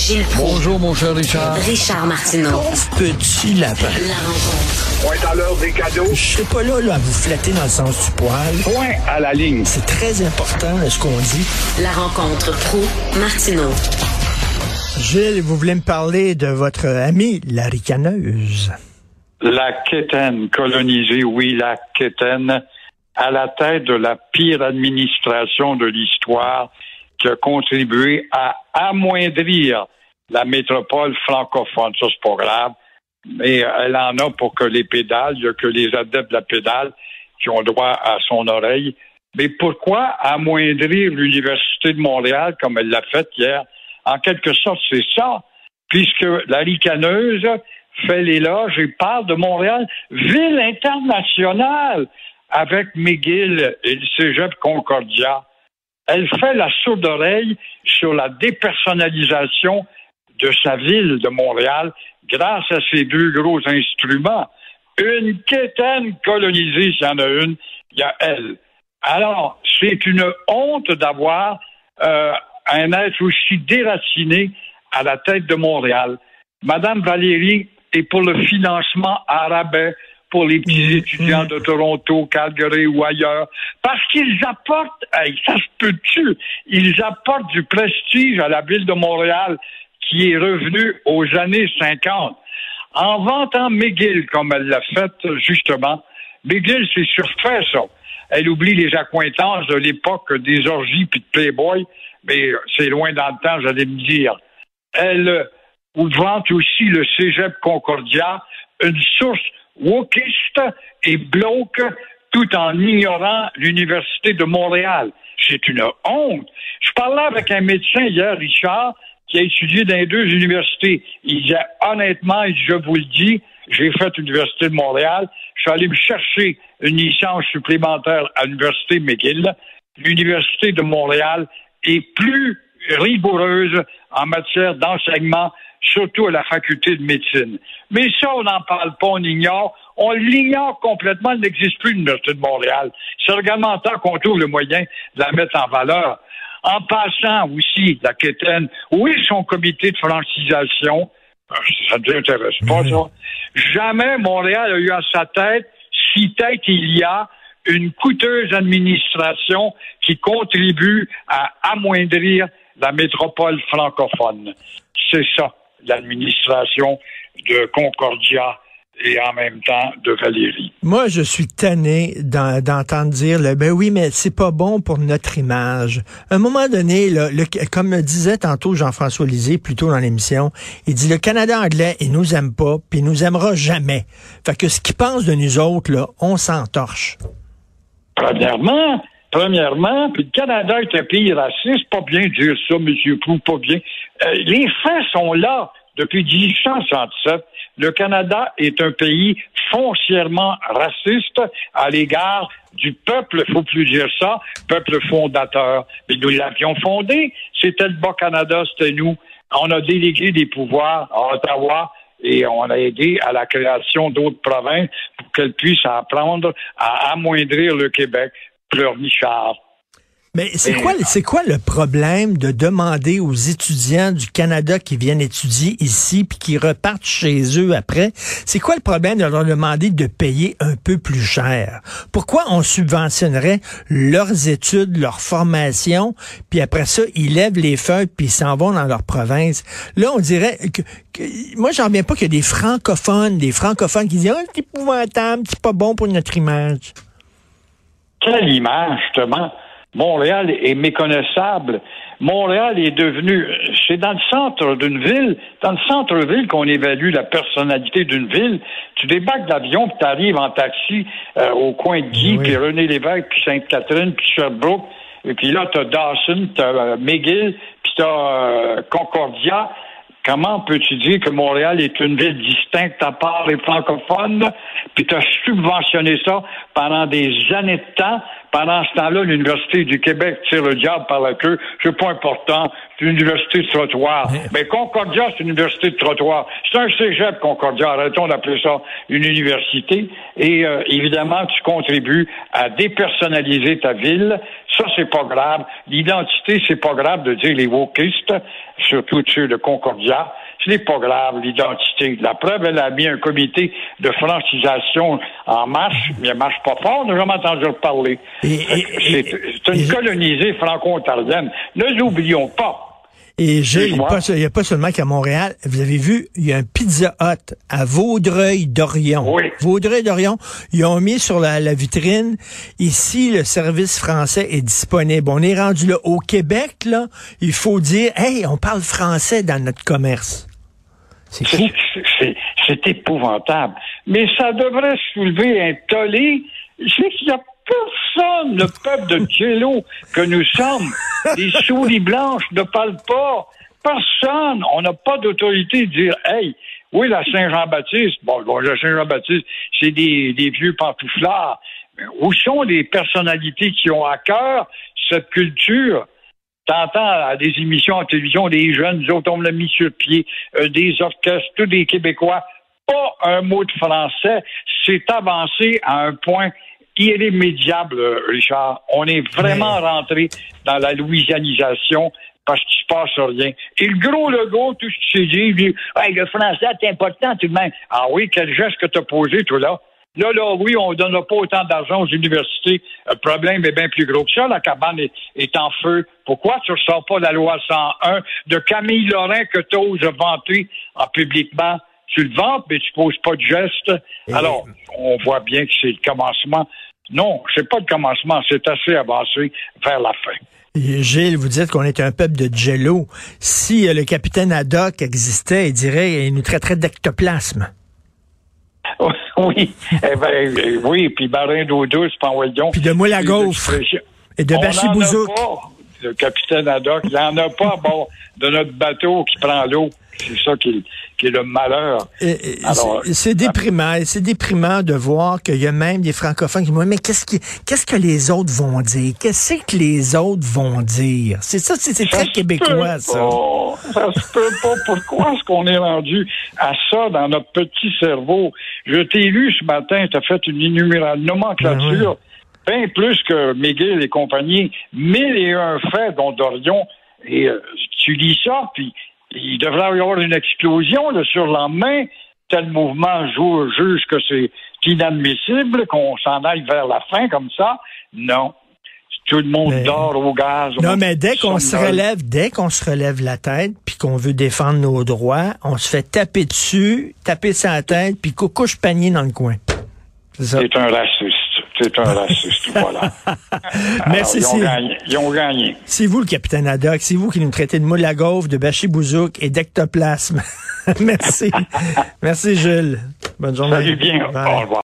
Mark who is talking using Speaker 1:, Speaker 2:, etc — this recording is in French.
Speaker 1: Gilles Proulx.
Speaker 2: Bonjour, mon cher Richard.
Speaker 1: Richard Martineau.
Speaker 3: Petit lapin.
Speaker 1: La rencontre.
Speaker 4: Point à l'heure des cadeaux.
Speaker 3: Je serai pas là, là à vous flatter dans le sens du poil.
Speaker 4: Point à la ligne.
Speaker 3: C'est très important ce qu'on dit.
Speaker 1: La rencontre pro martineau
Speaker 3: Gilles, vous voulez me parler de votre amie, la ricaneuse.
Speaker 4: La quétaine colonisée, oui, la quétaine, à la tête de la pire administration de l'histoire qui a contribué à amoindrir la métropole francophone. Ça, c'est pas grave. Mais elle en a pour que les pédales. Il n'y a que les adeptes de la pédale qui ont droit à son oreille. Mais pourquoi amoindrir l'Université de Montréal comme elle l'a fait hier? En quelque sorte, c'est ça, puisque la ricaneuse fait l'éloge et parle de Montréal, ville internationale, avec McGill et le cégep Concordia. Elle fait la sourde oreille sur la dépersonnalisation de sa ville de Montréal grâce à ces deux gros instruments. Une quétaine colonisée, s'il y en a une, il y a elle. Alors, c'est une honte d'avoir euh, un être aussi déraciné à la tête de Montréal. Madame Valérie est pour le financement arabais pour les petits étudiants de Toronto, Calgary ou ailleurs, parce qu'ils apportent, hey, ça se peut-tu, ils apportent du prestige à la ville de Montréal qui est revenue aux années 50. En vantant McGill comme elle l'a fait, justement, McGill s'est surfait ça. Elle oublie les accointances de l'époque des orgies puis de Playboy, mais c'est loin dans le temps, j'allais me dire. Elle vante aussi le cégep Concordia, une source wokiste et bloque tout en ignorant l'Université de Montréal. C'est une honte. Je parlais avec un médecin hier, Richard, qui a étudié dans les deux universités. Il disait honnêtement, je vous le dis, j'ai fait l'Université de Montréal. Je suis allé me chercher une licence supplémentaire à l'Université McGill. L'Université de Montréal est plus rigoureuse en matière d'enseignement, surtout à la faculté de médecine. Mais ça, on n'en parle pas, on ignore. On l'ignore complètement, il n'existe plus l'Université de Montréal. C'est également temps qu'on trouve le moyen de la mettre en valeur. En passant aussi, la quétaine, où est son comité de francisation? Ça ne t'intéresse pas, ça? Jamais Montréal a eu à sa tête, si tête il y a, une coûteuse administration qui contribue à amoindrir la métropole francophone. C'est ça, l'administration de Concordia et en même temps de Valérie.
Speaker 3: Moi, je suis tanné d'entendre dire, le, ben oui, mais c'est pas bon pour notre image. À un moment donné, le, comme disait tantôt Jean-François Lisée, plutôt dans l'émission, il dit le Canada anglais, il nous aime pas, puis il nous aimera jamais. Fait que ce qu'il pense de nous autres, là, on s'entorche.
Speaker 4: Premièrement, premièrement, puis le Canada est un pays raciste, pas bien dire ça, M. Prou, pas bien. Euh, les faits sont là depuis 1867 le Canada est un pays foncièrement raciste à l'égard du peuple, faut plus dire ça, peuple fondateur. Mais nous l'avions fondé, c'était le Bas-Canada, c'était nous. On a délégué des pouvoirs à Ottawa et on a aidé à la création d'autres provinces pour qu'elles puissent apprendre à amoindrir le Québec. Pleurnichard.
Speaker 3: Mais c'est quoi, c'est quoi le problème de demander aux étudiants du Canada qui viennent étudier ici puis qui repartent chez eux après? C'est quoi le problème de leur demander de payer un peu plus cher? Pourquoi on subventionnerait leurs études, leur formation, puis après ça, ils lèvent les feuilles puis ils s'en vont dans leur province? Là, on dirait que, moi, j'en reviens pas qu'il y a des francophones, des francophones qui disent, oh, c'est épouvantable, c'est pas bon pour notre image.
Speaker 4: Quelle image, justement? Montréal est méconnaissable. Montréal est devenu, c'est dans le centre d'une ville, dans le centre-ville qu'on évalue la personnalité d'une ville. Tu débarques d'avion, puis tu arrives en taxi euh, au coin de Guy, puis René Lévesque, puis Sainte-Catherine, puis Sherbrooke. Et puis là, tu as Dawson, tu as euh, McGill, puis tu as euh, Concordia. Comment peux-tu dire que Montréal est une ville distincte à part les francophones, puis tu as subventionné ça pendant des années de temps Pendant ce temps-là, l'Université du Québec tire le diable par la queue. C'est pas important. C'est une université de trottoir. Mais Concordia, c'est une université de trottoir. C'est un cégep, Concordia. Arrêtons d'appeler ça une université. Et euh, évidemment, tu contribues à dépersonnaliser ta ville. Ça, c'est pas grave. L'identité, c'est pas grave de dire les wokistes, surtout ceux de Concordia. Ce n'est pas grave, l'identité. La preuve, elle a mis un comité de francisation en marche, mais elle marche pas fort, on n'a jamais entendu parler. C'est une colonisée franco-ontarienne. Ne l'oublions pas.
Speaker 3: Et il n'y a pas seulement qu'à Montréal. Vous avez vu, il y a un Pizza Hut à Vaudreuil-Dorion.
Speaker 4: Oui.
Speaker 3: Vaudreuil-Dorion, ils ont mis sur la, vitrine, ici, le service français est disponible. On est rendu là. Au Québec, là, il faut dire, hey, on parle français dans notre commerce.
Speaker 4: C'est épouvantable. Mais ça devrait soulever un tollé. C'est qu'il n'y a personne, le peuple de Jello que nous sommes, les souris blanches ne parlent pas. Personne. On n'a pas d'autorité de dire, hey, oui, la Saint-Jean-Baptiste, bon, la Saint-Jean-Baptiste, c'est des, des vieux pantouflards. Mais où sont les personnalités qui ont à cœur cette culture? T'entends à des émissions en télévision, des jeunes, nous autres, on l'a mis sur pied, euh, des orchestres, tous des Québécois. Pas un mot de français. C'est avancé à un point irrémédiable, euh, Richard. On est vraiment rentré dans la louisianisation parce qu'il se passe rien. Et le gros logo, tout ce qui s'est dit, il dit hey, le français est important tout de même. Ah oui, quel geste que tu as posé, toi là? Là, là, oui, on ne donne pas autant d'argent aux universités. Le problème est bien plus gros que ça. La cabane est, en feu. Pourquoi tu ne ressors pas la loi 101 de Camille Lorrain que tu oses vanter en publiquement? Tu le vantes, mais tu poses pas de geste. Alors, on voit bien que c'est le commencement. Non, c'est pas le commencement. C'est assez avancé vers la fin.
Speaker 3: Gilles, vous dites qu'on est un peuple de jello. Si euh, le capitaine Haddock existait, il dirait, il nous traiterait d'ectoplasme.
Speaker 4: Oui, eh ben, eh, oui, puis barin d'eau douce, pas
Speaker 3: Puis de moule à gaufre. Et de bachibouzouk.
Speaker 4: Le capitaine Haddock, il n'y en a pas, bon, de notre bateau qui prend l'eau. C'est ça qui, est le malheur.
Speaker 3: C'est déprimant. C'est déprimant de voir qu'il y a même des francophones qui me disent, mais qu'est-ce, qu'est-ce que les autres vont dire? Qu'est-ce que les autres vont dire? C'est ça, c'est, très québécois, ça.
Speaker 4: Ça se peut pas. Pourquoi est-ce qu'on est rendu à ça dans notre petit cerveau? Je t'ai lu ce matin, tu as fait une innumération, nomenclature, ben bien plus que McGill et compagnie, mille et un faits dont Dorion, et euh, tu lis ça, puis il devrait y avoir une explosion le surlendemain. Tel mouvement juge que c'est inadmissible, qu'on s'en aille vers la fin comme ça. Non. Tout le monde dort au gaz.
Speaker 3: Non, mais dès qu'on se relève, dès qu'on se relève la tête, puis qu'on veut défendre nos droits, on se fait taper dessus, taper sa tête, puis couche panier dans le coin.
Speaker 4: C'est un raciste. C'est un raciste, voilà.
Speaker 3: Merci.
Speaker 4: ils, ont gagné, ils ont gagné.
Speaker 3: C'est vous le capitaine Haddock, c'est vous qui nous traitez de moule à gaufre, de bachibouzouk et d'ectoplasme. Merci. Merci Jules. Bonne journée.
Speaker 4: Salut bien. Au revoir.